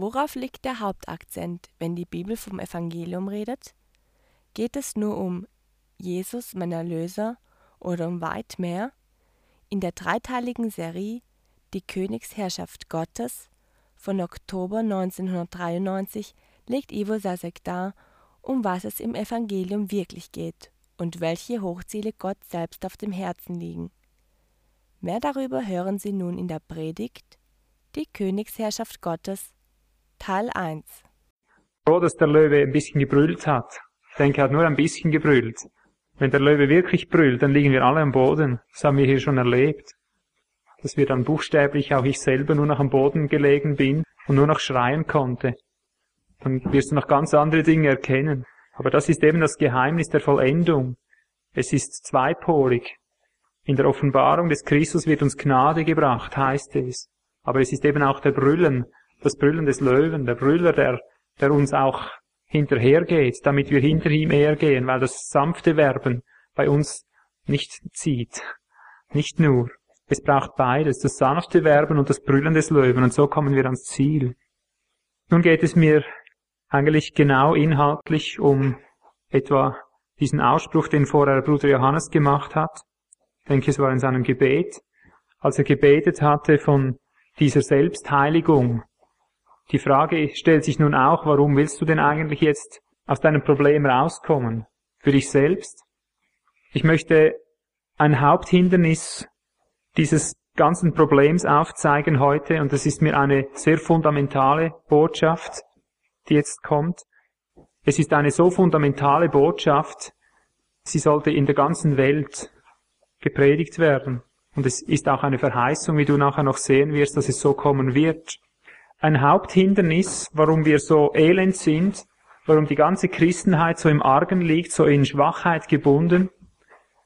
Worauf liegt der Hauptakzent, wenn die Bibel vom Evangelium redet? Geht es nur um Jesus, mein Erlöser, oder um weit mehr? In der dreiteiligen Serie Die Königsherrschaft Gottes von Oktober 1993 legt Ivo Sasek dar, um was es im Evangelium wirklich geht und welche Hochziele Gott selbst auf dem Herzen liegen. Mehr darüber hören Sie nun in der Predigt Die Königsherrschaft Gottes Teil 1 Froh, dass der Löwe ein bisschen gebrüllt hat. Ich denke, er hat nur ein bisschen gebrüllt. Wenn der Löwe wirklich brüllt, dann liegen wir alle am Boden. Das haben wir hier schon erlebt. Dass wir dann buchstäblich, auch ich selber, nur noch am Boden gelegen bin und nur noch schreien konnte. Dann wirst du noch ganz andere Dinge erkennen. Aber das ist eben das Geheimnis der Vollendung. Es ist zweipolig. In der Offenbarung des Christus wird uns Gnade gebracht, heißt es. Aber es ist eben auch der Brüllen, das Brüllen des Löwen, der Brüller, der, der uns auch hinterhergeht, damit wir hinter ihm hergehen, weil das sanfte Werben bei uns nicht zieht. Nicht nur. Es braucht beides, das sanfte Werben und das Brüllen des Löwen, und so kommen wir ans Ziel. Nun geht es mir eigentlich genau inhaltlich um etwa diesen Ausspruch, den vorher Bruder Johannes gemacht hat. Ich denke, es war in seinem Gebet, als er gebetet hatte von dieser Selbstheiligung, die Frage stellt sich nun auch, warum willst du denn eigentlich jetzt aus deinem Problem rauskommen? Für dich selbst? Ich möchte ein Haupthindernis dieses ganzen Problems aufzeigen heute, und das ist mir eine sehr fundamentale Botschaft, die jetzt kommt. Es ist eine so fundamentale Botschaft, sie sollte in der ganzen Welt gepredigt werden. Und es ist auch eine Verheißung, wie du nachher noch sehen wirst, dass es so kommen wird ein Haupthindernis, warum wir so elend sind, warum die ganze Christenheit so im Argen liegt, so in Schwachheit gebunden.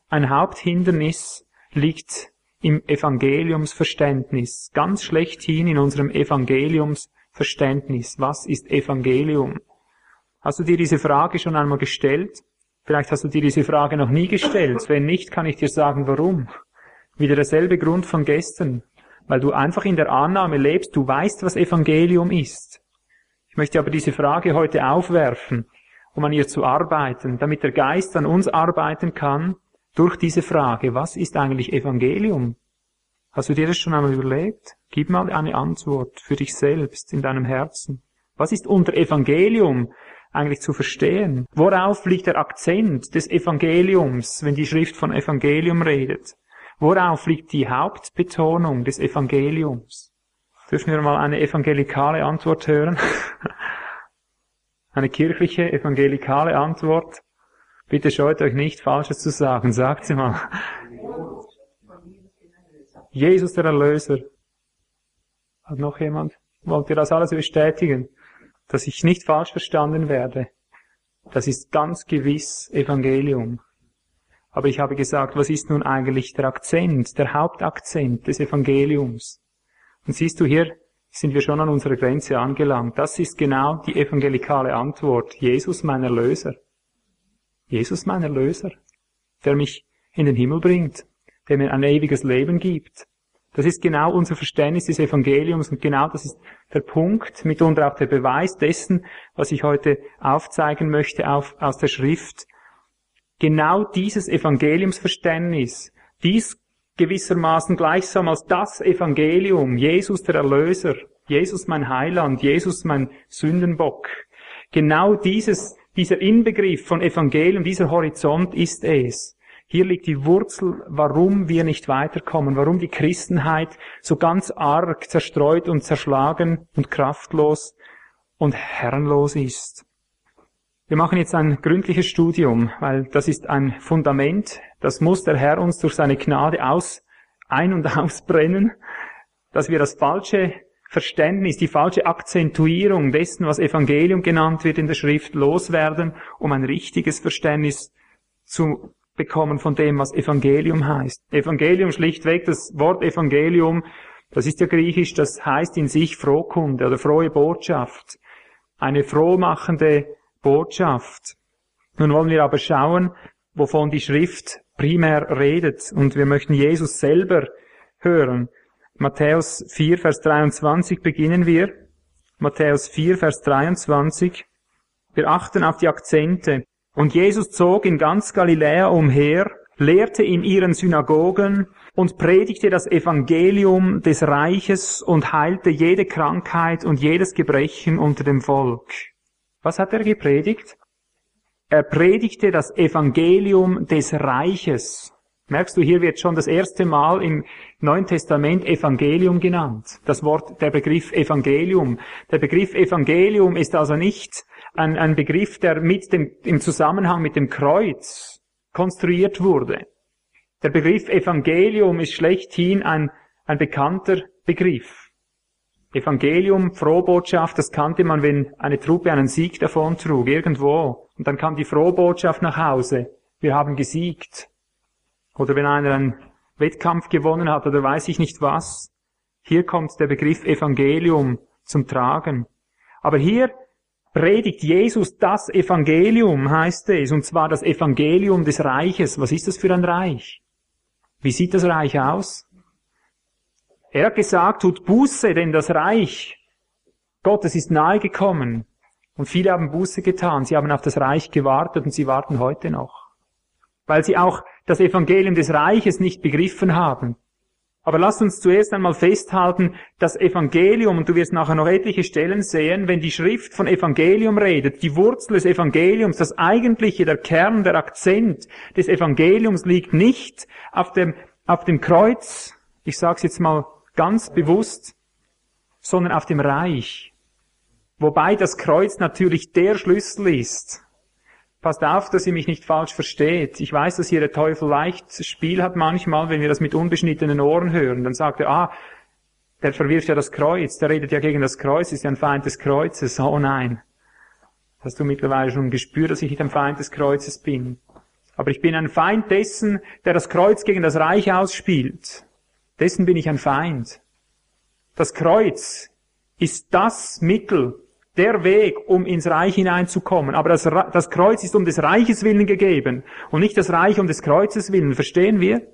Ein Haupthindernis liegt im Evangeliumsverständnis, ganz schlechthin in unserem Evangeliumsverständnis. Was ist Evangelium? Hast du dir diese Frage schon einmal gestellt? Vielleicht hast du dir diese Frage noch nie gestellt. Wenn nicht, kann ich dir sagen, warum. Wieder derselbe Grund von gestern weil du einfach in der Annahme lebst, du weißt, was Evangelium ist. Ich möchte aber diese Frage heute aufwerfen, um an ihr zu arbeiten, damit der Geist an uns arbeiten kann durch diese Frage, was ist eigentlich Evangelium? Hast du dir das schon einmal überlegt? Gib mal eine Antwort für dich selbst in deinem Herzen. Was ist unter Evangelium eigentlich zu verstehen? Worauf liegt der Akzent des Evangeliums, wenn die Schrift von Evangelium redet? Worauf liegt die Hauptbetonung des Evangeliums? Dürfen wir mal eine evangelikale Antwort hören? eine kirchliche, evangelikale Antwort? Bitte scheut euch nicht, Falsches zu sagen. Sagt sie mal. Jesus der Erlöser. Hat noch jemand? Wollt ihr das alles bestätigen? Dass ich nicht falsch verstanden werde? Das ist ganz gewiss Evangelium. Aber ich habe gesagt, was ist nun eigentlich der Akzent, der Hauptakzent des Evangeliums? Und siehst du, hier sind wir schon an unserer Grenze angelangt. Das ist genau die evangelikale Antwort. Jesus mein Erlöser. Jesus mein Erlöser, der mich in den Himmel bringt, der mir ein ewiges Leben gibt. Das ist genau unser Verständnis des Evangeliums und genau das ist der Punkt, mitunter auch der Beweis dessen, was ich heute aufzeigen möchte auf, aus der Schrift, genau dieses Evangeliumsverständnis, dies gewissermaßen gleichsam als das Evangelium, Jesus der Erlöser, Jesus mein Heiland, Jesus mein Sündenbock, genau dieses, dieser Inbegriff von Evangelium, dieser Horizont ist es. Hier liegt die Wurzel, warum wir nicht weiterkommen, warum die Christenheit so ganz arg zerstreut und zerschlagen und kraftlos und herrenlos ist. Wir machen jetzt ein gründliches Studium, weil das ist ein Fundament, das muss der Herr uns durch seine Gnade aus, ein- und ausbrennen, dass wir das falsche Verständnis, die falsche Akzentuierung dessen, was Evangelium genannt wird in der Schrift, loswerden, um ein richtiges Verständnis zu bekommen von dem, was Evangelium heißt. Evangelium schlichtweg, das Wort Evangelium, das ist ja griechisch, das heißt in sich Frohkunde oder frohe Botschaft. Eine frohmachende Botschaft. Nun wollen wir aber schauen, wovon die Schrift primär redet. Und wir möchten Jesus selber hören. Matthäus 4, Vers 23 beginnen wir. Matthäus 4, Vers 23. Wir achten auf die Akzente. Und Jesus zog in ganz Galiläa umher, lehrte in ihren Synagogen und predigte das Evangelium des Reiches und heilte jede Krankheit und jedes Gebrechen unter dem Volk. Was hat er gepredigt? Er predigte das Evangelium des Reiches. Merkst du, hier wird schon das erste Mal im Neuen Testament Evangelium genannt. Das Wort, der Begriff Evangelium. Der Begriff Evangelium ist also nicht ein, ein Begriff, der mit dem, im Zusammenhang mit dem Kreuz konstruiert wurde. Der Begriff Evangelium ist schlechthin ein, ein bekannter Begriff. Evangelium, Frohbotschaft, das kannte man, wenn eine Truppe einen Sieg davontrug, irgendwo. Und dann kam die Frohbotschaft nach Hause. Wir haben gesiegt. Oder wenn einer einen Wettkampf gewonnen hat oder weiß ich nicht was. Hier kommt der Begriff Evangelium zum Tragen. Aber hier predigt Jesus das Evangelium, heißt es, und zwar das Evangelium des Reiches. Was ist das für ein Reich? Wie sieht das Reich aus? Er hat gesagt, tut Buße, denn das Reich Gottes ist nahe gekommen. Und viele haben Buße getan. Sie haben auf das Reich gewartet und sie warten heute noch. Weil sie auch das Evangelium des Reiches nicht begriffen haben. Aber lasst uns zuerst einmal festhalten, das Evangelium, und du wirst nachher noch etliche Stellen sehen, wenn die Schrift von Evangelium redet, die Wurzel des Evangeliums, das eigentliche, der Kern, der Akzent des Evangeliums liegt nicht auf dem, auf dem Kreuz, ich sage es jetzt mal ganz bewusst, sondern auf dem Reich. Wobei das Kreuz natürlich der Schlüssel ist Passt auf, dass ihr mich nicht falsch versteht. Ich weiß, dass hier der Teufel leicht Spiel hat manchmal, wenn wir das mit unbeschnittenen Ohren hören. Dann sagt er, ah, der verwirft ja das Kreuz, der redet ja gegen das Kreuz, ist ja ein Feind des Kreuzes. Oh nein. Hast du mittlerweile schon gespürt, dass ich nicht ein Feind des Kreuzes bin? Aber ich bin ein Feind dessen, der das Kreuz gegen das Reich ausspielt. Dessen bin ich ein Feind. Das Kreuz ist das Mittel, der Weg, um ins Reich hineinzukommen. Aber das, das Kreuz ist um des Reiches willen gegeben und nicht das Reich um des Kreuzes willen. Verstehen wir?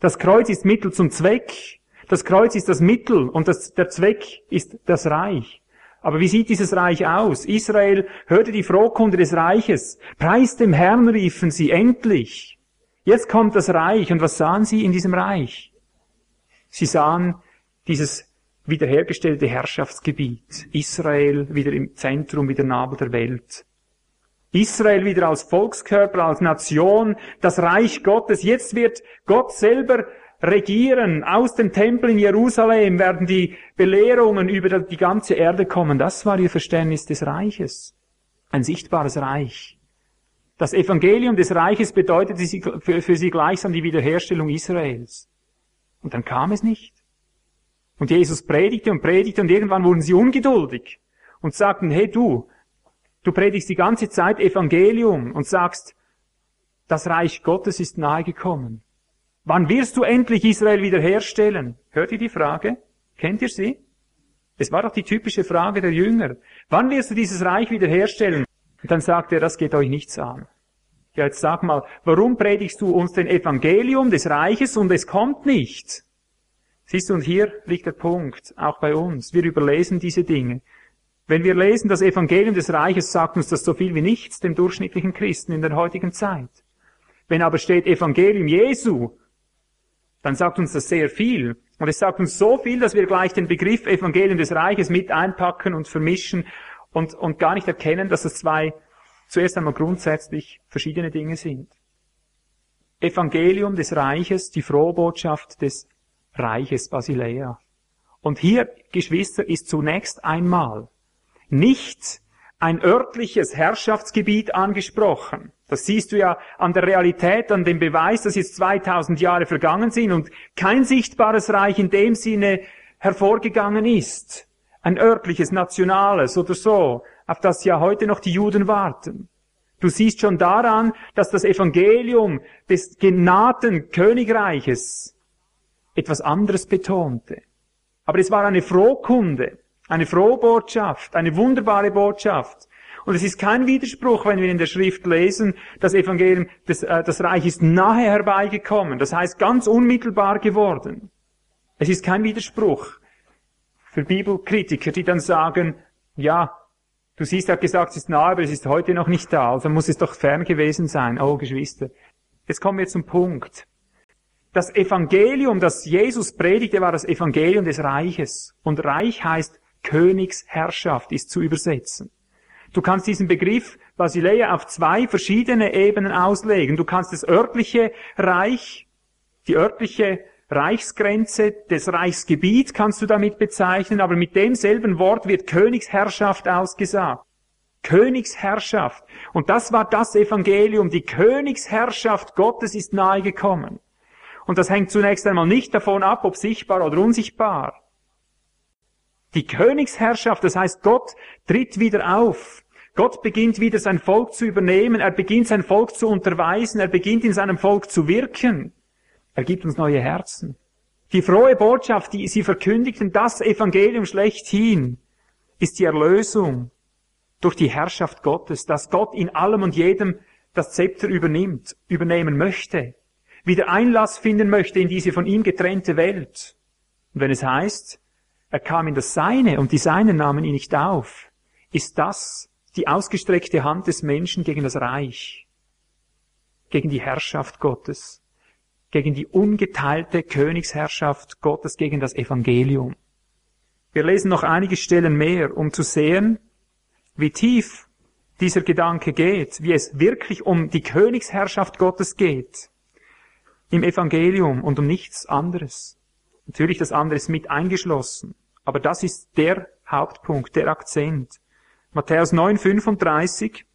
Das Kreuz ist Mittel zum Zweck. Das Kreuz ist das Mittel und das, der Zweck ist das Reich. Aber wie sieht dieses Reich aus? Israel hörte die Frohkunde des Reiches. Preis dem Herrn riefen sie endlich. Jetzt kommt das Reich. Und was sahen sie in diesem Reich? Sie sahen dieses wiederhergestellte Herrschaftsgebiet. Israel wieder im Zentrum, wieder Nabel der Welt. Israel wieder als Volkskörper, als Nation, das Reich Gottes. Jetzt wird Gott selber regieren. Aus dem Tempel in Jerusalem werden die Belehrungen über die ganze Erde kommen. Das war ihr Verständnis des Reiches. Ein sichtbares Reich. Das Evangelium des Reiches bedeutete für sie gleichsam die Wiederherstellung Israels. Und dann kam es nicht. Und Jesus predigte und predigte und irgendwann wurden sie ungeduldig und sagten, hey du, du predigst die ganze Zeit Evangelium und sagst, das Reich Gottes ist nahegekommen. Wann wirst du endlich Israel wiederherstellen? Hört ihr die Frage? Kennt ihr sie? Es war doch die typische Frage der Jünger. Wann wirst du dieses Reich wiederherstellen? Und dann sagt er, das geht euch nichts an. Ja, jetzt sag mal, warum predigst du uns den Evangelium des Reiches und es kommt nichts? Siehst du, und hier liegt der Punkt, auch bei uns. Wir überlesen diese Dinge. Wenn wir lesen, das Evangelium des Reiches sagt uns das so viel wie nichts dem durchschnittlichen Christen in der heutigen Zeit. Wenn aber steht Evangelium Jesu, dann sagt uns das sehr viel. Und es sagt uns so viel, dass wir gleich den Begriff Evangelium des Reiches mit einpacken und vermischen und, und gar nicht erkennen, dass es zwei zuerst einmal grundsätzlich verschiedene Dinge sind. Evangelium des Reiches, die Frohbotschaft des Reiches Basilea. Und hier, Geschwister, ist zunächst einmal nicht ein örtliches Herrschaftsgebiet angesprochen. Das siehst du ja an der Realität, an dem Beweis, dass jetzt 2000 Jahre vergangen sind und kein sichtbares Reich in dem Sinne hervorgegangen ist. Ein örtliches, nationales oder so, auf das ja heute noch die Juden warten. Du siehst schon daran, dass das Evangelium des genannten Königreiches etwas anderes betonte. Aber es war eine Frohkunde, eine Frohbotschaft, eine wunderbare Botschaft. Und es ist kein Widerspruch, wenn wir in der Schrift lesen, das Evangelium, das, äh, das Reich ist nahe herbeigekommen, das heißt ganz unmittelbar geworden. Es ist kein Widerspruch für Bibelkritiker, die dann sagen, Ja, du siehst, er hat gesagt, es ist nahe, aber es ist heute noch nicht da, also muss es doch fern gewesen sein. Oh, Geschwister. Jetzt kommen wir zum Punkt. Das Evangelium, das Jesus predigte, war das Evangelium des Reiches. Und Reich heißt Königsherrschaft, ist zu übersetzen. Du kannst diesen Begriff Basileia auf zwei verschiedene Ebenen auslegen. Du kannst das örtliche Reich, die örtliche Reichsgrenze, das Reichsgebiet kannst du damit bezeichnen, aber mit demselben Wort wird Königsherrschaft ausgesagt. Königsherrschaft. Und das war das Evangelium. Die Königsherrschaft Gottes ist nahegekommen. Und das hängt zunächst einmal nicht davon ab, ob sichtbar oder unsichtbar. Die Königsherrschaft, das heißt, Gott tritt wieder auf. Gott beginnt wieder sein Volk zu übernehmen. Er beginnt sein Volk zu unterweisen. Er beginnt in seinem Volk zu wirken. Er gibt uns neue Herzen. Die frohe Botschaft, die sie verkündigten, das Evangelium schlechthin, ist die Erlösung durch die Herrschaft Gottes, dass Gott in allem und jedem das Zepter übernimmt, übernehmen möchte, wieder Einlass finden möchte in diese von ihm getrennte Welt. Und wenn es heißt, er kam in das Seine und die Seinen nahmen ihn nicht auf, ist das die ausgestreckte Hand des Menschen gegen das Reich, gegen die Herrschaft Gottes gegen die ungeteilte Königsherrschaft Gottes, gegen das Evangelium. Wir lesen noch einige Stellen mehr, um zu sehen, wie tief dieser Gedanke geht, wie es wirklich um die Königsherrschaft Gottes geht im Evangelium und um nichts anderes. Natürlich das andere ist mit eingeschlossen, aber das ist der Hauptpunkt, der Akzent. Matthäus 9, 35.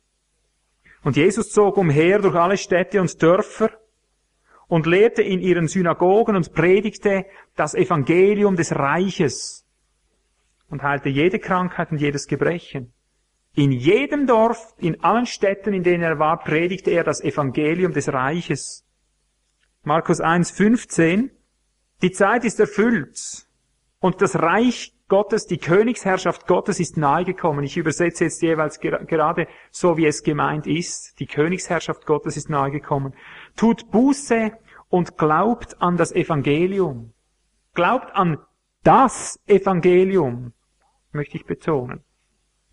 Und Jesus zog umher durch alle Städte und Dörfer und lehrte in ihren Synagogen und predigte das Evangelium des Reiches und heilte jede Krankheit und jedes Gebrechen. In jedem Dorf, in allen Städten, in denen er war, predigte er das Evangelium des Reiches. Markus 1, 15. Die Zeit ist erfüllt und das Reich Gottes, die Königsherrschaft Gottes ist nahegekommen. Ich übersetze jetzt jeweils gerade so, wie es gemeint ist. Die Königsherrschaft Gottes ist nahegekommen. Tut Buße und glaubt an das Evangelium. Glaubt an das Evangelium, möchte ich betonen.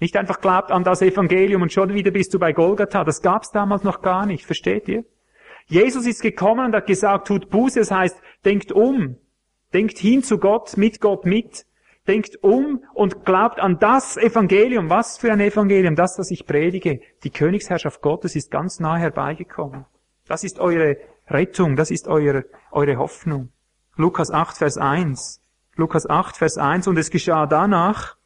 Nicht einfach glaubt an das Evangelium und schon wieder bist du bei Golgatha. Das gab's damals noch gar nicht, versteht ihr? Jesus ist gekommen und hat gesagt, tut Buße, das heißt, denkt um, denkt hin zu Gott, mit Gott mit, denkt um und glaubt an das Evangelium. Was für ein Evangelium? Das, was ich predige. Die Königsherrschaft Gottes ist ganz nah herbeigekommen. Das ist eure Rettung, das ist eure, eure Hoffnung. Lukas 8, Vers 1. Lukas 8, Vers 1. Und es geschah danach,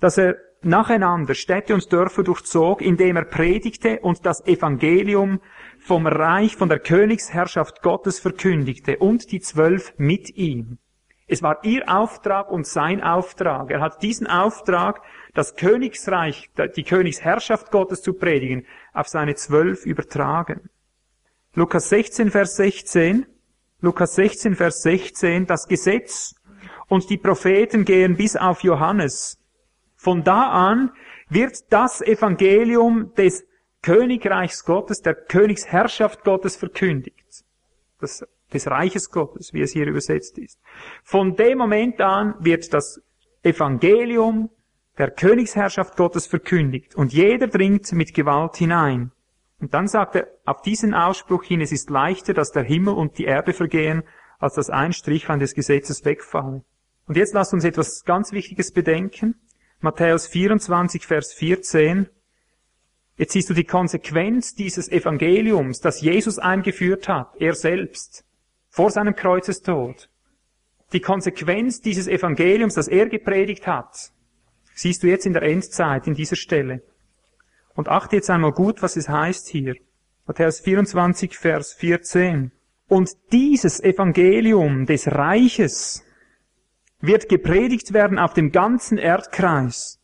dass er nacheinander Städte und Dörfer durchzog, indem er predigte und das Evangelium vom Reich, von der Königsherrschaft Gottes verkündigte und die Zwölf mit ihm. Es war ihr Auftrag und sein Auftrag. Er hat diesen Auftrag, das Königsreich, die Königsherrschaft Gottes zu predigen, auf seine Zwölf übertragen. Lukas 16, Vers 16, Lukas 16, Vers 16, das Gesetz und die Propheten gehen bis auf Johannes. Von da an wird das Evangelium des Königreichs Gottes, der Königsherrschaft Gottes verkündigt. Das, des Reiches Gottes, wie es hier übersetzt ist. Von dem Moment an wird das Evangelium der Königsherrschaft Gottes verkündigt und jeder dringt mit Gewalt hinein. Und dann sagt er auf diesen Ausspruch hin, es ist leichter, dass der Himmel und die Erde vergehen, als dass ein Strichlein des Gesetzes wegfalle. Und jetzt lasst uns etwas ganz Wichtiges bedenken. Matthäus 24, Vers 14. Jetzt siehst du die Konsequenz dieses Evangeliums, das Jesus eingeführt hat, er selbst, vor seinem Kreuzestod. Die Konsequenz dieses Evangeliums, das er gepredigt hat, siehst du jetzt in der Endzeit, in dieser Stelle. Und achte jetzt einmal gut, was es heißt hier. Matthäus 24, Vers 14. Und dieses Evangelium des Reiches wird gepredigt werden auf dem ganzen Erdkreis,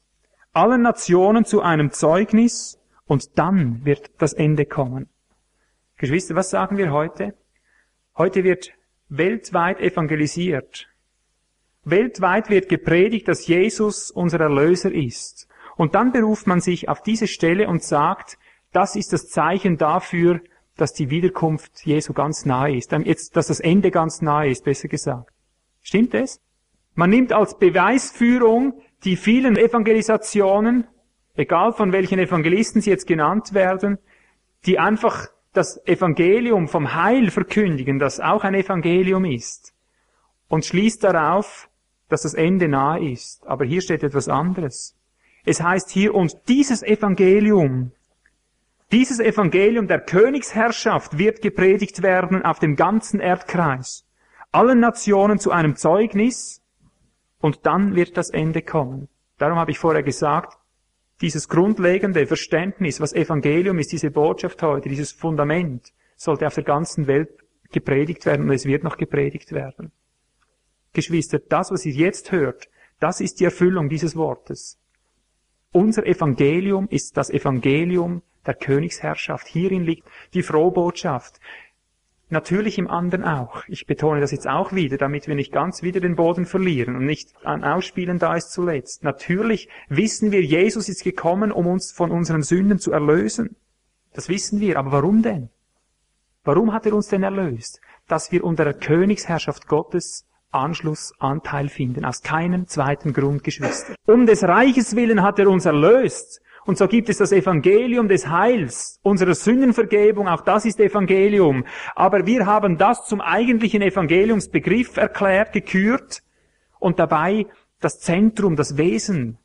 allen Nationen zu einem Zeugnis, und dann wird das Ende kommen. Geschwister, was sagen wir heute? Heute wird weltweit evangelisiert. Weltweit wird gepredigt, dass Jesus unser Erlöser ist. Und dann beruft man sich auf diese Stelle und sagt, das ist das Zeichen dafür, dass die Wiederkunft Jesu ganz nahe ist. Jetzt, dass das Ende ganz nahe ist, besser gesagt. Stimmt es? Man nimmt als Beweisführung die vielen Evangelisationen, egal von welchen Evangelisten sie jetzt genannt werden, die einfach das Evangelium vom Heil verkündigen, das auch ein Evangelium ist, und schließt darauf, dass das Ende nahe ist. Aber hier steht etwas anderes. Es heißt hier, und dieses Evangelium, dieses Evangelium der Königsherrschaft wird gepredigt werden auf dem ganzen Erdkreis, allen Nationen zu einem Zeugnis, und dann wird das Ende kommen. Darum habe ich vorher gesagt, dieses grundlegende Verständnis, was Evangelium ist, diese Botschaft heute, dieses Fundament, sollte auf der ganzen Welt gepredigt werden und es wird noch gepredigt werden. Geschwister, das, was ihr jetzt hört, das ist die Erfüllung dieses Wortes. Unser Evangelium ist das Evangelium der Königsherrschaft. Hierin liegt die Frohbotschaft. Natürlich im anderen auch. Ich betone das jetzt auch wieder, damit wir nicht ganz wieder den Boden verlieren und nicht an Ausspielen da ist zuletzt. Natürlich wissen wir, Jesus ist gekommen, um uns von unseren Sünden zu erlösen. Das wissen wir. Aber warum denn? Warum hat er uns denn erlöst? Dass wir unter der Königsherrschaft Gottes Anschluss, Anteil finden. Aus keinem zweiten Grund, Geschwister. Um des Reiches willen hat er uns erlöst. Und so gibt es das Evangelium des Heils, unserer Sündenvergebung, auch das ist Evangelium. Aber wir haben das zum eigentlichen Evangeliumsbegriff erklärt, gekürt und dabei das Zentrum, das Wesen,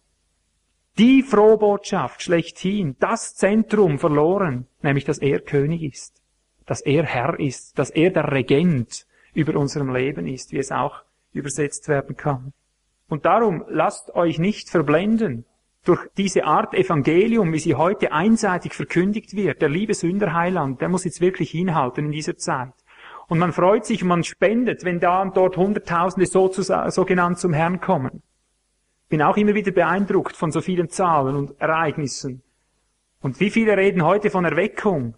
die Frohbotschaft schlechthin, das Zentrum verloren, nämlich dass er König ist, dass er Herr ist, dass er der Regent über unserem Leben ist, wie es auch übersetzt werden kann. Und darum lasst euch nicht verblenden durch diese Art Evangelium, wie sie heute einseitig verkündigt wird. Der liebe Sünderheiland, der muss jetzt wirklich hinhalten in dieser Zeit. Und man freut sich und man spendet, wenn da und dort Hunderttausende so zu, sogenannt zum Herrn kommen. Bin auch immer wieder beeindruckt von so vielen Zahlen und Ereignissen. Und wie viele reden heute von Erweckung?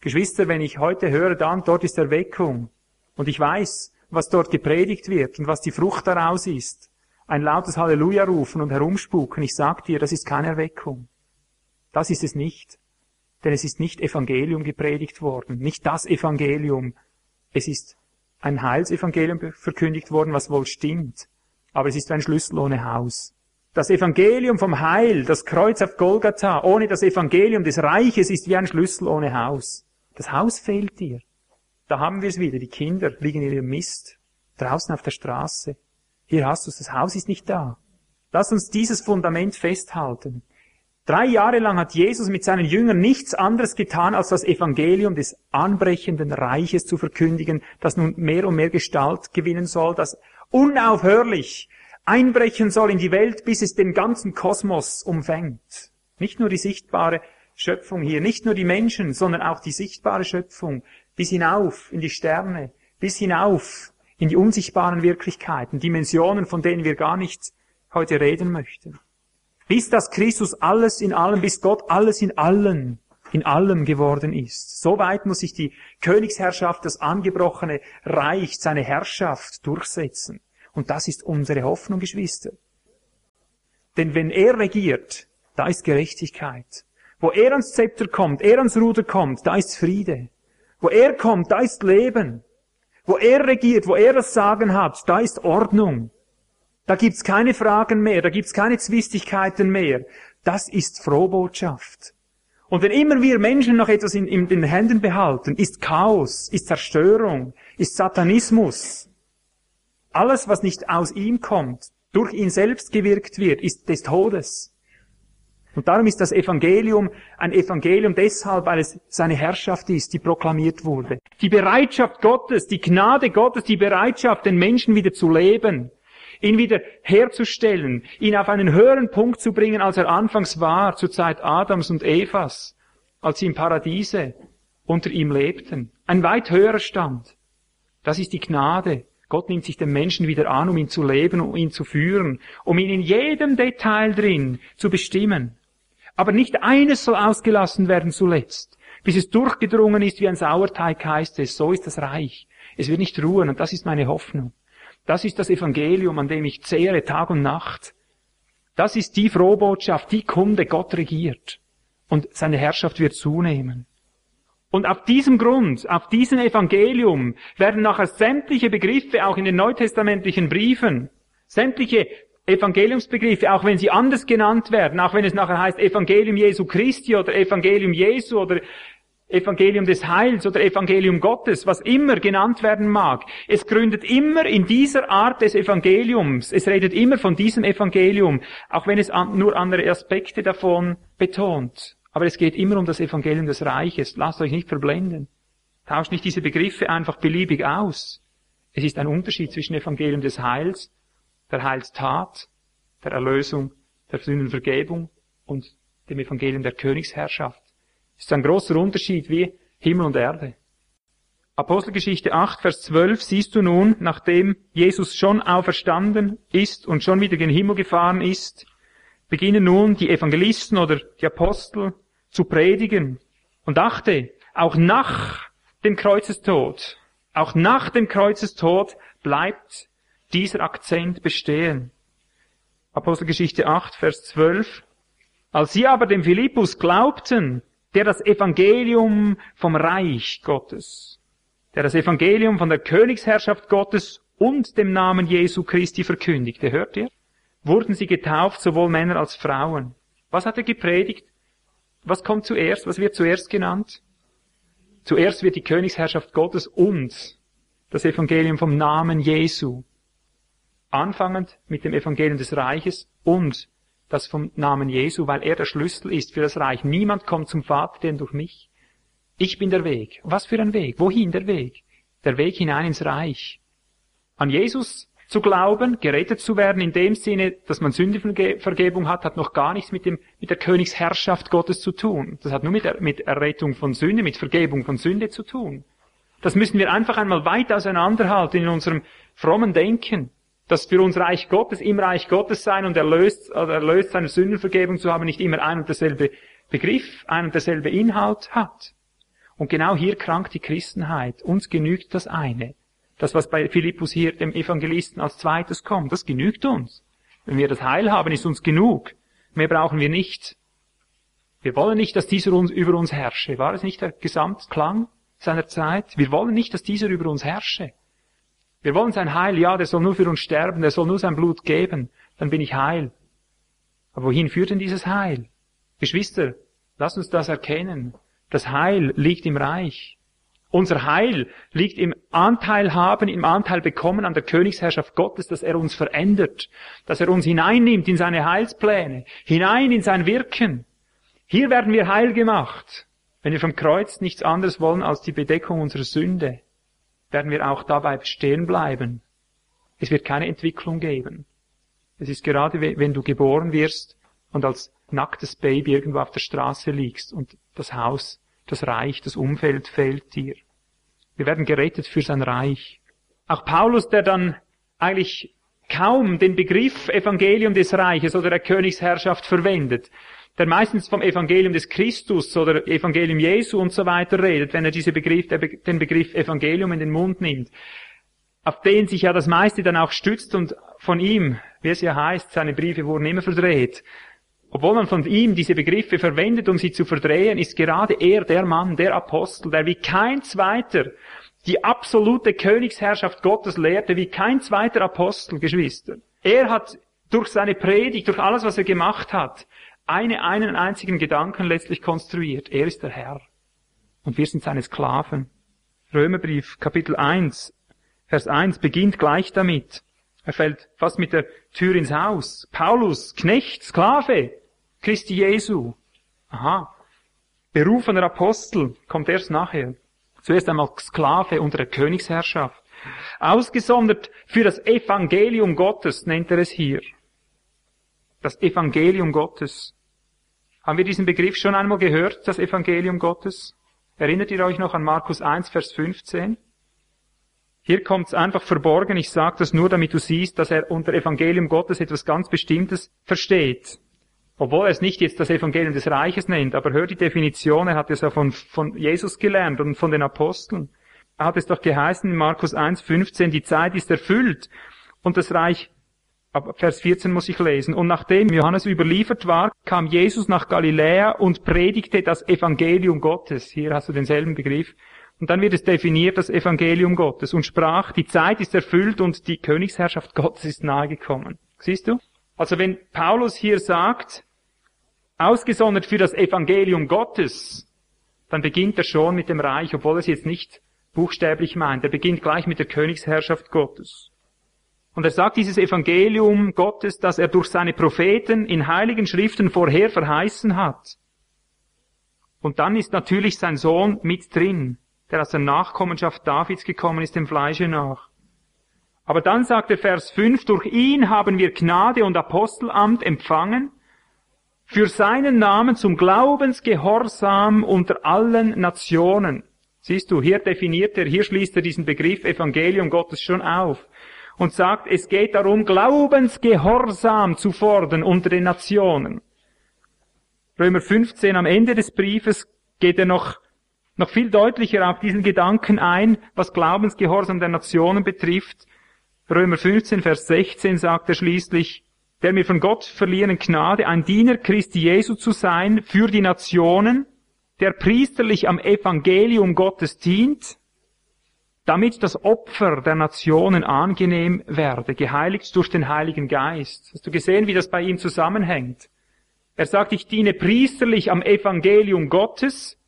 Geschwister, wenn ich heute höre, da und dort ist Erweckung, und ich weiß, was dort gepredigt wird und was die Frucht daraus ist. Ein lautes Halleluja rufen und herumspuken. Ich sag dir, das ist keine Erweckung. Das ist es nicht. Denn es ist nicht Evangelium gepredigt worden. Nicht das Evangelium. Es ist ein Heilsevangelium verkündigt worden, was wohl stimmt. Aber es ist ein Schlüssel ohne Haus. Das Evangelium vom Heil, das Kreuz auf Golgatha, ohne das Evangelium des Reiches ist wie ein Schlüssel ohne Haus. Das Haus fehlt dir. Da haben wir es wieder. Die Kinder liegen in ihrem Mist. Draußen auf der Straße. Hier hast du es. Das Haus ist nicht da. Lass uns dieses Fundament festhalten. Drei Jahre lang hat Jesus mit seinen Jüngern nichts anderes getan, als das Evangelium des anbrechenden Reiches zu verkündigen, das nun mehr und mehr Gestalt gewinnen soll, das unaufhörlich einbrechen soll in die Welt, bis es den ganzen Kosmos umfängt. Nicht nur die sichtbare Schöpfung hier, nicht nur die Menschen, sondern auch die sichtbare Schöpfung, bis hinauf in die Sterne, bis hinauf in die unsichtbaren Wirklichkeiten, Dimensionen, von denen wir gar nicht heute reden möchten. Bis das Christus alles in allem, bis Gott alles in allen, in allem geworden ist. So weit muss sich die Königsherrschaft, das angebrochene Reich, seine Herrschaft durchsetzen. Und das ist unsere Hoffnung, Geschwister. Denn wenn er regiert, da ist Gerechtigkeit. Wo er ans Zepter kommt, er ans Ruder kommt, da ist Friede. Wo er kommt, da ist Leben. Wo er regiert, wo er das Sagen hat, da ist Ordnung. Da gibt's keine Fragen mehr, da gibt's keine Zwistigkeiten mehr. Das ist Frohbotschaft. Und wenn immer wir Menschen noch etwas in, in den Händen behalten, ist Chaos, ist Zerstörung, ist Satanismus. Alles, was nicht aus ihm kommt, durch ihn selbst gewirkt wird, ist des Todes. Und darum ist das Evangelium ein Evangelium deshalb, weil es seine Herrschaft ist, die proklamiert wurde. Die Bereitschaft Gottes, die Gnade Gottes, die Bereitschaft, den Menschen wieder zu leben, ihn wieder herzustellen, ihn auf einen höheren Punkt zu bringen, als er anfangs war, zur Zeit Adams und Evas, als sie im Paradiese unter ihm lebten. Ein weit höherer Stand. Das ist die Gnade. Gott nimmt sich den Menschen wieder an, um ihn zu leben, um ihn zu führen, um ihn in jedem Detail drin zu bestimmen. Aber nicht eines soll ausgelassen werden zuletzt. Bis es durchgedrungen ist wie ein Sauerteig heißt es, so ist das Reich. Es wird nicht ruhen und das ist meine Hoffnung. Das ist das Evangelium, an dem ich zehre Tag und Nacht. Das ist die Frohbotschaft, die Kunde, Gott regiert. Und seine Herrschaft wird zunehmen. Und auf diesem Grund, auf diesem Evangelium werden nachher sämtliche Begriffe auch in den neutestamentlichen Briefen, sämtliche Evangeliumsbegriffe, auch wenn sie anders genannt werden, auch wenn es nachher heißt Evangelium Jesu Christi oder Evangelium Jesu oder Evangelium des Heils oder Evangelium Gottes, was immer genannt werden mag. Es gründet immer in dieser Art des Evangeliums. Es redet immer von diesem Evangelium, auch wenn es nur andere Aspekte davon betont. Aber es geht immer um das Evangelium des Reiches. Lasst euch nicht verblenden. Tauscht nicht diese Begriffe einfach beliebig aus. Es ist ein Unterschied zwischen Evangelium des Heils, der Heilstat, der Erlösung, der Sündenvergebung und dem Evangelium der Königsherrschaft. Es ist ein großer Unterschied wie Himmel und Erde. Apostelgeschichte 8, Vers 12 siehst du nun, nachdem Jesus schon auferstanden ist und schon wieder gen Himmel gefahren ist, beginnen nun die Evangelisten oder die Apostel zu predigen. Und achte, auch nach dem Kreuzestod, auch nach dem Kreuzestod bleibt dieser Akzent bestehen. Apostelgeschichte 8, Vers 12. Als sie aber dem Philippus glaubten, der das Evangelium vom Reich Gottes, der das Evangelium von der Königsherrschaft Gottes und dem Namen Jesu Christi verkündigte, hört ihr? Wurden sie getauft, sowohl Männer als Frauen. Was hat er gepredigt? Was kommt zuerst? Was wird zuerst genannt? Zuerst wird die Königsherrschaft Gottes und das Evangelium vom Namen Jesu. Anfangend mit dem Evangelium des Reiches und das vom Namen Jesu, weil er der Schlüssel ist für das Reich. Niemand kommt zum Vater denn durch mich. Ich bin der Weg. Was für ein Weg? Wohin der Weg? Der Weg hinein ins Reich. An Jesus zu glauben, gerettet zu werden, in dem Sinne, dass man Sündenvergebung hat, hat noch gar nichts mit dem, mit der Königsherrschaft Gottes zu tun. Das hat nur mit, mit Errettung von Sünde, mit Vergebung von Sünde zu tun. Das müssen wir einfach einmal weit auseinanderhalten in unserem frommen Denken dass für uns Reich Gottes im Reich Gottes sein und erlöst, also erlöst seine Sündenvergebung zu haben, nicht immer ein und derselbe Begriff, ein und derselbe Inhalt hat. Und genau hier krankt die Christenheit. Uns genügt das eine. Das, was bei Philippus hier, dem Evangelisten, als zweites kommt, das genügt uns. Wenn wir das Heil haben, ist uns genug. Mehr brauchen wir nicht. Wir wollen nicht, dass dieser uns über uns herrsche. War es nicht der Gesamtklang seiner Zeit? Wir wollen nicht, dass dieser über uns herrsche. Wir wollen sein Heil, ja, der soll nur für uns sterben, der soll nur sein Blut geben, dann bin ich heil. Aber wohin führt denn dieses Heil? Geschwister, lasst uns das erkennen. Das Heil liegt im Reich. Unser Heil liegt im Anteil haben, im Anteil bekommen an der Königsherrschaft Gottes, dass er uns verändert, dass er uns hineinnimmt in seine Heilspläne, hinein in sein Wirken. Hier werden wir heil gemacht, wenn wir vom Kreuz nichts anderes wollen als die Bedeckung unserer Sünde werden wir auch dabei stehen bleiben. Es wird keine Entwicklung geben. Es ist gerade, wenn du geboren wirst und als nacktes Baby irgendwo auf der Straße liegst und das Haus, das Reich, das Umfeld fehlt dir. Wir werden gerettet für sein Reich. Auch Paulus, der dann eigentlich kaum den Begriff Evangelium des Reiches oder der Königsherrschaft verwendet, der meistens vom Evangelium des Christus oder Evangelium Jesu und so weiter redet, wenn er diese Begriff, den Begriff Evangelium in den Mund nimmt, auf den sich ja das meiste dann auch stützt und von ihm, wie es ja heißt, seine Briefe wurden immer verdreht. Obwohl man von ihm diese Begriffe verwendet, um sie zu verdrehen, ist gerade er der Mann, der Apostel, der wie kein zweiter die absolute Königsherrschaft Gottes lehrte, wie kein zweiter Apostel, Geschwister. Er hat durch seine Predigt, durch alles, was er gemacht hat, eine, einen einzigen Gedanken letztlich konstruiert. Er ist der Herr. Und wir sind seine Sklaven. Römerbrief, Kapitel 1, Vers 1 beginnt gleich damit. Er fällt fast mit der Tür ins Haus. Paulus, Knecht, Sklave, Christi Jesu. Aha. Berufener Apostel kommt erst nachher. Zuerst einmal Sklave unter der Königsherrschaft. Ausgesondert für das Evangelium Gottes nennt er es hier. Das Evangelium Gottes. Haben wir diesen Begriff schon einmal gehört, das Evangelium Gottes? Erinnert ihr euch noch an Markus 1, Vers 15? Hier kommt es einfach verborgen. Ich sage das nur, damit du siehst, dass er unter Evangelium Gottes etwas ganz Bestimmtes versteht. Obwohl er es nicht jetzt das Evangelium des Reiches nennt, aber hör die Definition, er hat es ja von, von Jesus gelernt und von den Aposteln. Er hat es doch geheißen in Markus 1, 15, die Zeit ist erfüllt und das Reich Ab Vers 14 muss ich lesen. Und nachdem Johannes überliefert war, kam Jesus nach Galiläa und predigte das Evangelium Gottes. Hier hast du denselben Begriff. Und dann wird es definiert, das Evangelium Gottes, und sprach, die Zeit ist erfüllt und die Königsherrschaft Gottes ist nahegekommen. Siehst du? Also wenn Paulus hier sagt, ausgesondert für das Evangelium Gottes, dann beginnt er schon mit dem Reich, obwohl er es jetzt nicht buchstäblich meint. Er beginnt gleich mit der Königsherrschaft Gottes. Und er sagt dieses Evangelium Gottes, das er durch seine Propheten in heiligen Schriften vorher verheißen hat. Und dann ist natürlich sein Sohn mit drin, der aus der Nachkommenschaft Davids gekommen ist, dem Fleische nach. Aber dann sagt der Vers 5, durch ihn haben wir Gnade und Apostelamt empfangen, für seinen Namen zum Glaubensgehorsam unter allen Nationen. Siehst du, hier definiert er, hier schließt er diesen Begriff Evangelium Gottes schon auf und sagt, es geht darum, Glaubensgehorsam zu fordern unter den Nationen. Römer 15 am Ende des Briefes geht er noch, noch viel deutlicher auf diesen Gedanken ein, was Glaubensgehorsam der Nationen betrifft. Römer 15, Vers 16 sagt er schließlich, der mir von Gott verliehenen Gnade, ein Diener Christi Jesu zu sein für die Nationen, der priesterlich am Evangelium Gottes dient, damit das Opfer der Nationen angenehm werde, geheiligt durch den Heiligen Geist. Hast du gesehen, wie das bei ihm zusammenhängt? Er sagt, ich diene priesterlich am Evangelium Gottes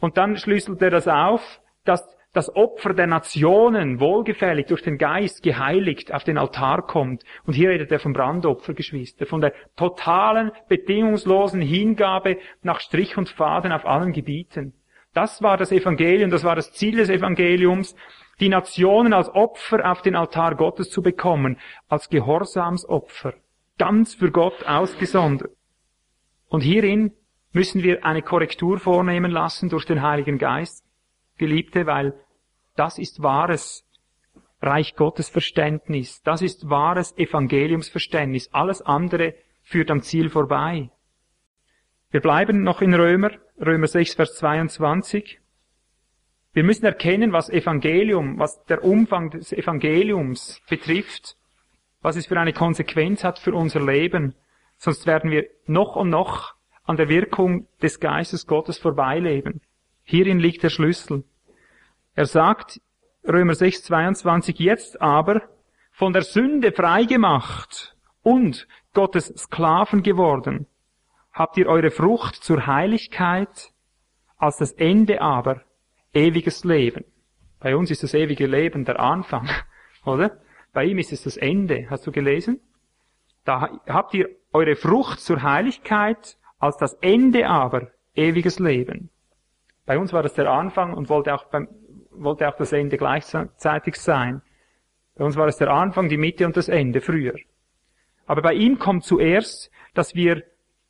und dann schlüsselt er das auf, dass das Opfer der Nationen wohlgefällig durch den Geist geheiligt auf den Altar kommt. Und hier redet er vom Brandopfer, Geschwister, von der totalen, bedingungslosen Hingabe nach Strich und Faden auf allen Gebieten. Das war das Evangelium, das war das Ziel des Evangeliums, die Nationen als Opfer auf den Altar Gottes zu bekommen, als Gehorsamsopfer, ganz für Gott ausgesondert. Und hierin müssen wir eine Korrektur vornehmen lassen durch den Heiligen Geist, Geliebte, weil das ist wahres Reich Gottes Verständnis. Das ist wahres Evangeliumsverständnis. Alles andere führt am Ziel vorbei. Wir bleiben noch in Römer, Römer 6, Vers 22. Wir müssen erkennen, was Evangelium, was der Umfang des Evangeliums betrifft, was es für eine Konsequenz hat für unser Leben. Sonst werden wir noch und noch an der Wirkung des Geistes Gottes vorbeileben. Hierin liegt der Schlüssel. Er sagt, Römer 6, 22, jetzt aber von der Sünde freigemacht und Gottes Sklaven geworden, habt ihr eure Frucht zur Heiligkeit, als das Ende aber ewiges Leben. Bei uns ist das ewige Leben der Anfang, oder? Bei ihm ist es das Ende. Hast du gelesen? Da habt ihr eure Frucht zur Heiligkeit, als das Ende aber ewiges Leben. Bei uns war das der Anfang und wollte auch, beim, wollte auch das Ende gleichzeitig sein. Bei uns war es der Anfang, die Mitte und das Ende früher. Aber bei ihm kommt zuerst, dass wir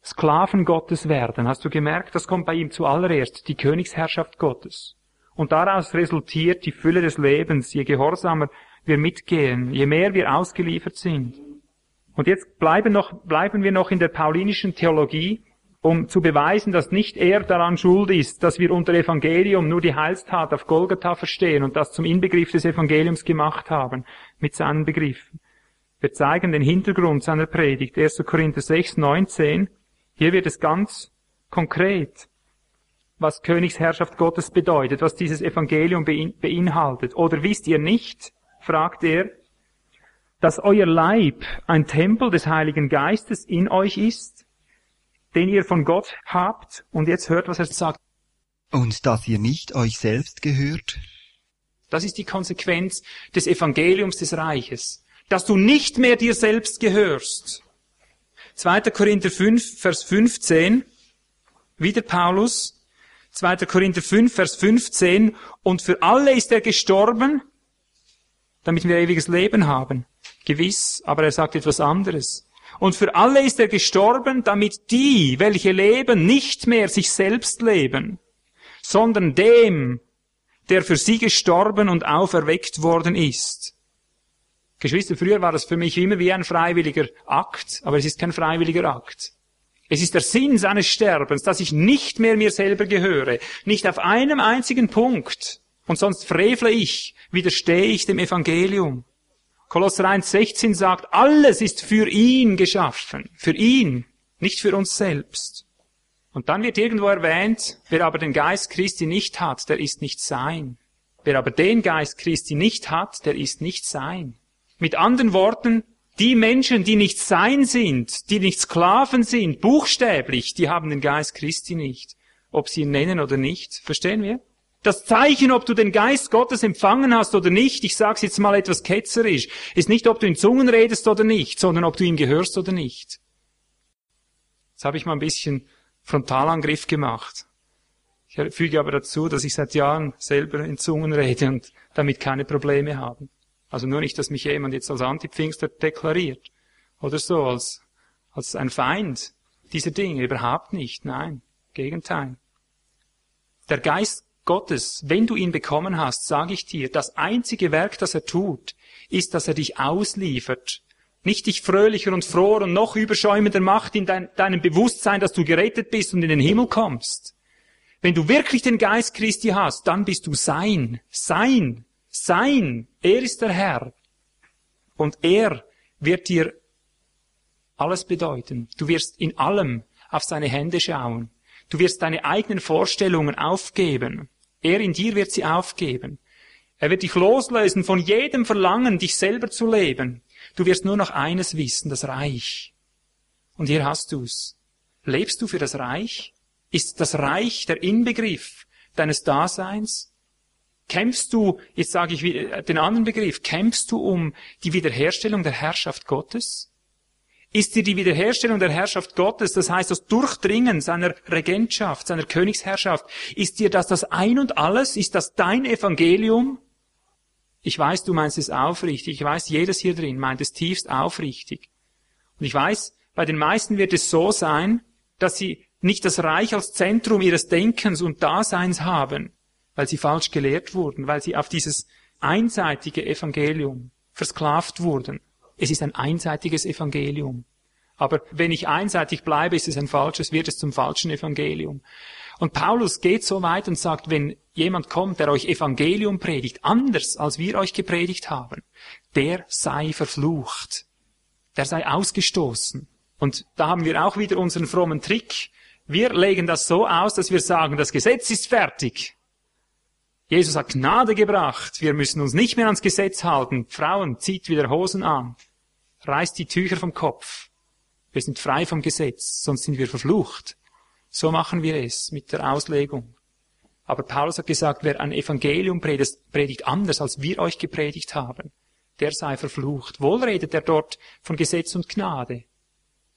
Sklaven Gottes werden. Hast du gemerkt, das kommt bei ihm zuallererst, die Königsherrschaft Gottes. Und daraus resultiert die Fülle des Lebens, je gehorsamer wir mitgehen, je mehr wir ausgeliefert sind. Und jetzt bleiben, noch, bleiben wir noch in der paulinischen Theologie um zu beweisen, dass nicht er daran schuld ist, dass wir unter Evangelium nur die Heilstat auf Golgatha verstehen und das zum Inbegriff des Evangeliums gemacht haben, mit seinen Begriffen. Wir zeigen den Hintergrund seiner Predigt, 1. Korinther 6, 19. Hier wird es ganz konkret, was Königsherrschaft Gottes bedeutet, was dieses Evangelium beinhaltet. Oder wisst ihr nicht, fragt er, dass euer Leib ein Tempel des Heiligen Geistes in euch ist, den ihr von Gott habt. Und jetzt hört, was er sagt. Und dass ihr nicht euch selbst gehört. Das ist die Konsequenz des Evangeliums des Reiches. Dass du nicht mehr dir selbst gehörst. 2. Korinther 5, Vers 15. Wieder Paulus. 2. Korinther 5, Vers 15. Und für alle ist er gestorben, damit wir ewiges Leben haben. Gewiss, aber er sagt etwas anderes. Und für alle ist er gestorben, damit die, welche leben, nicht mehr sich selbst leben, sondern dem, der für sie gestorben und auferweckt worden ist. Geschwister, früher war das für mich immer wie ein freiwilliger Akt, aber es ist kein freiwilliger Akt. Es ist der Sinn seines Sterbens, dass ich nicht mehr mir selber gehöre, nicht auf einem einzigen Punkt, und sonst frevle ich, widerstehe ich dem Evangelium. Kolosser 1,16 sagt, alles ist für ihn geschaffen. Für ihn, nicht für uns selbst. Und dann wird irgendwo erwähnt, wer aber den Geist Christi nicht hat, der ist nicht sein. Wer aber den Geist Christi nicht hat, der ist nicht sein. Mit anderen Worten, Die Menschen, die nicht sein sind, die nicht Sklaven sind, buchstäblich, die haben den Geist Christi nicht. Ob sie ihn nennen oder nicht. Verstehen wir? Das Zeichen, ob du den Geist Gottes empfangen hast oder nicht, ich sage es jetzt mal etwas ketzerisch, ist nicht, ob du in Zungen redest oder nicht, sondern ob du ihm gehörst oder nicht. Jetzt habe ich mal ein bisschen Frontalangriff gemacht. Ich füge aber dazu, dass ich seit Jahren selber in Zungen rede und damit keine Probleme habe. Also nur nicht, dass mich jemand jetzt als Antipfingster deklariert oder so, als, als ein Feind dieser Dinge. Überhaupt nicht. Nein, Gegenteil. Der Geist Gottes, wenn du ihn bekommen hast, sage ich dir, das einzige Werk, das er tut, ist, dass er dich ausliefert. Nicht dich fröhlicher und froher und noch überschäumender macht in dein, deinem Bewusstsein, dass du gerettet bist und in den Himmel kommst. Wenn du wirklich den Geist Christi hast, dann bist du sein, sein, sein. Er ist der Herr. Und er wird dir alles bedeuten. Du wirst in allem auf seine Hände schauen. Du wirst deine eigenen Vorstellungen aufgeben. Er in dir wird sie aufgeben. Er wird dich loslösen von jedem Verlangen, dich selber zu leben. Du wirst nur noch eines wissen, das Reich. Und hier hast du's. Lebst du für das Reich? Ist das Reich der Inbegriff deines Daseins? Kämpfst du, jetzt sage ich den anderen Begriff, kämpfst du um die Wiederherstellung der Herrschaft Gottes? Ist dir die Wiederherstellung der Herrschaft Gottes, das heißt das Durchdringen seiner Regentschaft, seiner Königsherrschaft, ist dir das das Ein und alles? Ist das dein Evangelium? Ich weiß, du meinst es aufrichtig. Ich weiß, jedes hier drin meint es tiefst aufrichtig. Und ich weiß, bei den meisten wird es so sein, dass sie nicht das Reich als Zentrum ihres Denkens und Daseins haben, weil sie falsch gelehrt wurden, weil sie auf dieses einseitige Evangelium versklavt wurden. Es ist ein einseitiges Evangelium. Aber wenn ich einseitig bleibe, ist es ein falsches, wird es zum falschen Evangelium. Und Paulus geht so weit und sagt, wenn jemand kommt, der euch Evangelium predigt, anders als wir euch gepredigt haben, der sei verflucht. Der sei ausgestoßen. Und da haben wir auch wieder unseren frommen Trick. Wir legen das so aus, dass wir sagen, das Gesetz ist fertig. Jesus hat Gnade gebracht. Wir müssen uns nicht mehr ans Gesetz halten. Frauen, zieht wieder Hosen an. Reißt die Tücher vom Kopf. Wir sind frei vom Gesetz, sonst sind wir verflucht. So machen wir es mit der Auslegung. Aber Paulus hat gesagt, wer ein Evangelium predigt, predigt anders, als wir euch gepredigt haben, der sei verflucht. Wohl redet er dort von Gesetz und Gnade,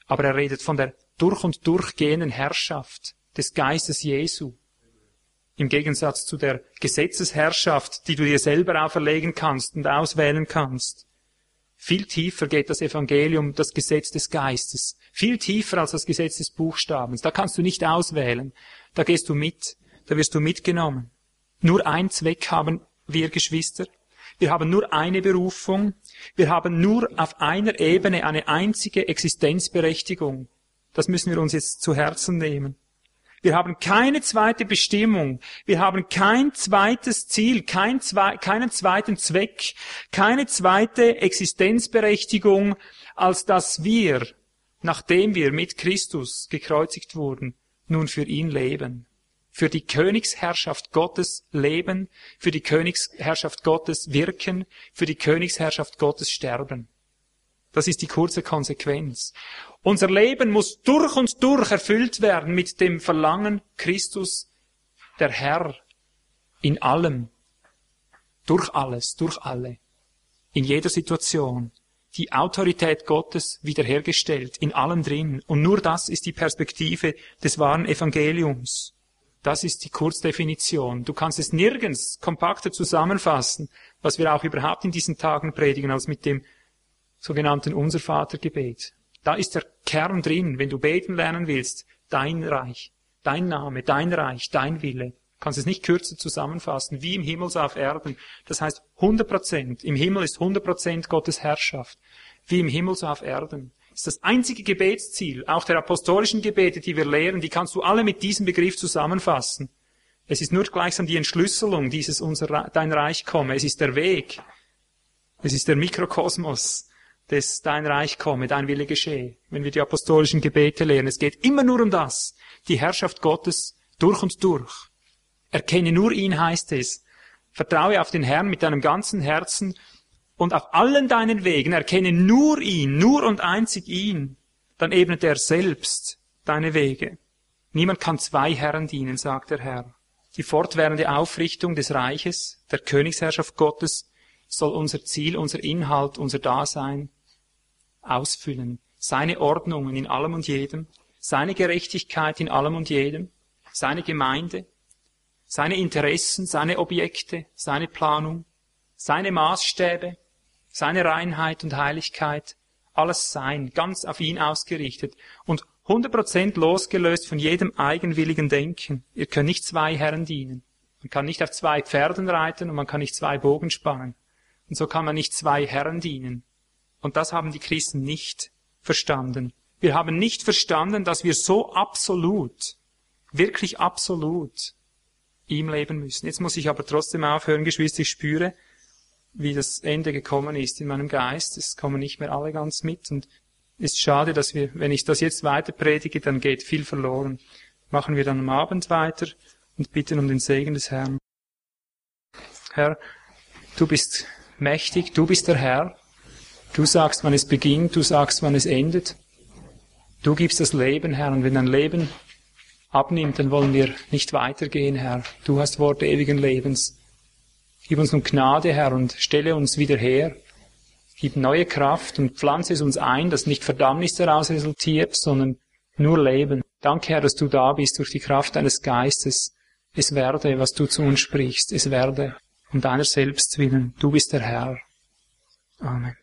aber er redet von der durch und durchgehenden Herrschaft des Geistes Jesu. Im Gegensatz zu der Gesetzesherrschaft, die du dir selber auferlegen kannst und auswählen kannst. Viel tiefer geht das Evangelium, das Gesetz des Geistes. Viel tiefer als das Gesetz des Buchstabens. Da kannst du nicht auswählen. Da gehst du mit. Da wirst du mitgenommen. Nur ein Zweck haben wir Geschwister. Wir haben nur eine Berufung. Wir haben nur auf einer Ebene eine einzige Existenzberechtigung. Das müssen wir uns jetzt zu Herzen nehmen. Wir haben keine zweite Bestimmung. Wir haben kein zweites Ziel, kein zwei, keinen zweiten Zweck, keine zweite Existenzberechtigung, als dass wir, nachdem wir mit Christus gekreuzigt wurden, nun für ihn leben. Für die Königsherrschaft Gottes leben, für die Königsherrschaft Gottes wirken, für die Königsherrschaft Gottes sterben. Das ist die kurze Konsequenz. Unser Leben muss durch und durch erfüllt werden mit dem Verlangen, Christus, der Herr, in allem, durch alles, durch alle, in jeder Situation, die Autorität Gottes wiederhergestellt, in allem drin. Und nur das ist die Perspektive des wahren Evangeliums. Das ist die Kurzdefinition. Du kannst es nirgends kompakter zusammenfassen, was wir auch überhaupt in diesen Tagen predigen, als mit dem sogenannten Unser Vater Gebet. Da ist der Kern drin, wenn du beten lernen willst, dein Reich, dein Name, dein Reich, dein Wille. Du kannst es nicht kürzer zusammenfassen, wie im Himmel so auf Erden. Das heißt 100 Prozent. Im Himmel ist 100 Prozent Gottes Herrschaft. Wie im Himmel so auf Erden. Das ist das einzige Gebetsziel, auch der apostolischen Gebete, die wir lehren, die kannst du alle mit diesem Begriff zusammenfassen. Es ist nur gleichsam die Entschlüsselung dieses unser, dein Reich komme. Es ist der Weg. Es ist der Mikrokosmos des Dein Reich komme, dein Wille geschehe. Wenn wir die apostolischen Gebete lehren, es geht immer nur um das. Die Herrschaft Gottes durch und durch. Erkenne nur ihn, heißt es. Vertraue auf den Herrn mit deinem ganzen Herzen und auf allen deinen Wegen erkenne nur ihn, nur und einzig ihn, dann ebnet er selbst deine Wege. Niemand kann zwei Herren dienen, sagt der Herr. Die fortwährende Aufrichtung des Reiches, der Königsherrschaft Gottes, soll unser Ziel, unser Inhalt, unser Dasein ausfüllen. Seine Ordnungen in allem und jedem, seine Gerechtigkeit in allem und jedem, seine Gemeinde, seine Interessen, seine Objekte, seine Planung, seine Maßstäbe, seine Reinheit und Heiligkeit, alles sein, ganz auf ihn ausgerichtet und 100% losgelöst von jedem eigenwilligen Denken. Ihr könnt nicht zwei Herren dienen. Man kann nicht auf zwei Pferden reiten und man kann nicht zwei Bogen spannen. Und so kann man nicht zwei Herren dienen. Und das haben die Christen nicht verstanden. Wir haben nicht verstanden, dass wir so absolut, wirklich absolut ihm leben müssen. Jetzt muss ich aber trotzdem aufhören, Geschwister, ich spüre, wie das Ende gekommen ist in meinem Geist. Es kommen nicht mehr alle ganz mit und ist schade, dass wir, wenn ich das jetzt weiter predige, dann geht viel verloren. Machen wir dann am Abend weiter und bitten um den Segen des Herrn. Herr, du bist mächtig, du bist der Herr. Du sagst, wann es beginnt, du sagst, wann es endet. Du gibst das Leben, Herr, und wenn dein Leben abnimmt, dann wollen wir nicht weitergehen, Herr. Du hast Worte ewigen Lebens. Gib uns nun Gnade, Herr, und stelle uns wieder her. Gib neue Kraft und pflanze es uns ein, dass nicht Verdammnis daraus resultiert, sondern nur Leben. Danke, Herr, dass du da bist durch die Kraft deines Geistes. Es werde, was du zu uns sprichst. Es werde um deiner selbst willen. Du bist der Herr. Amen.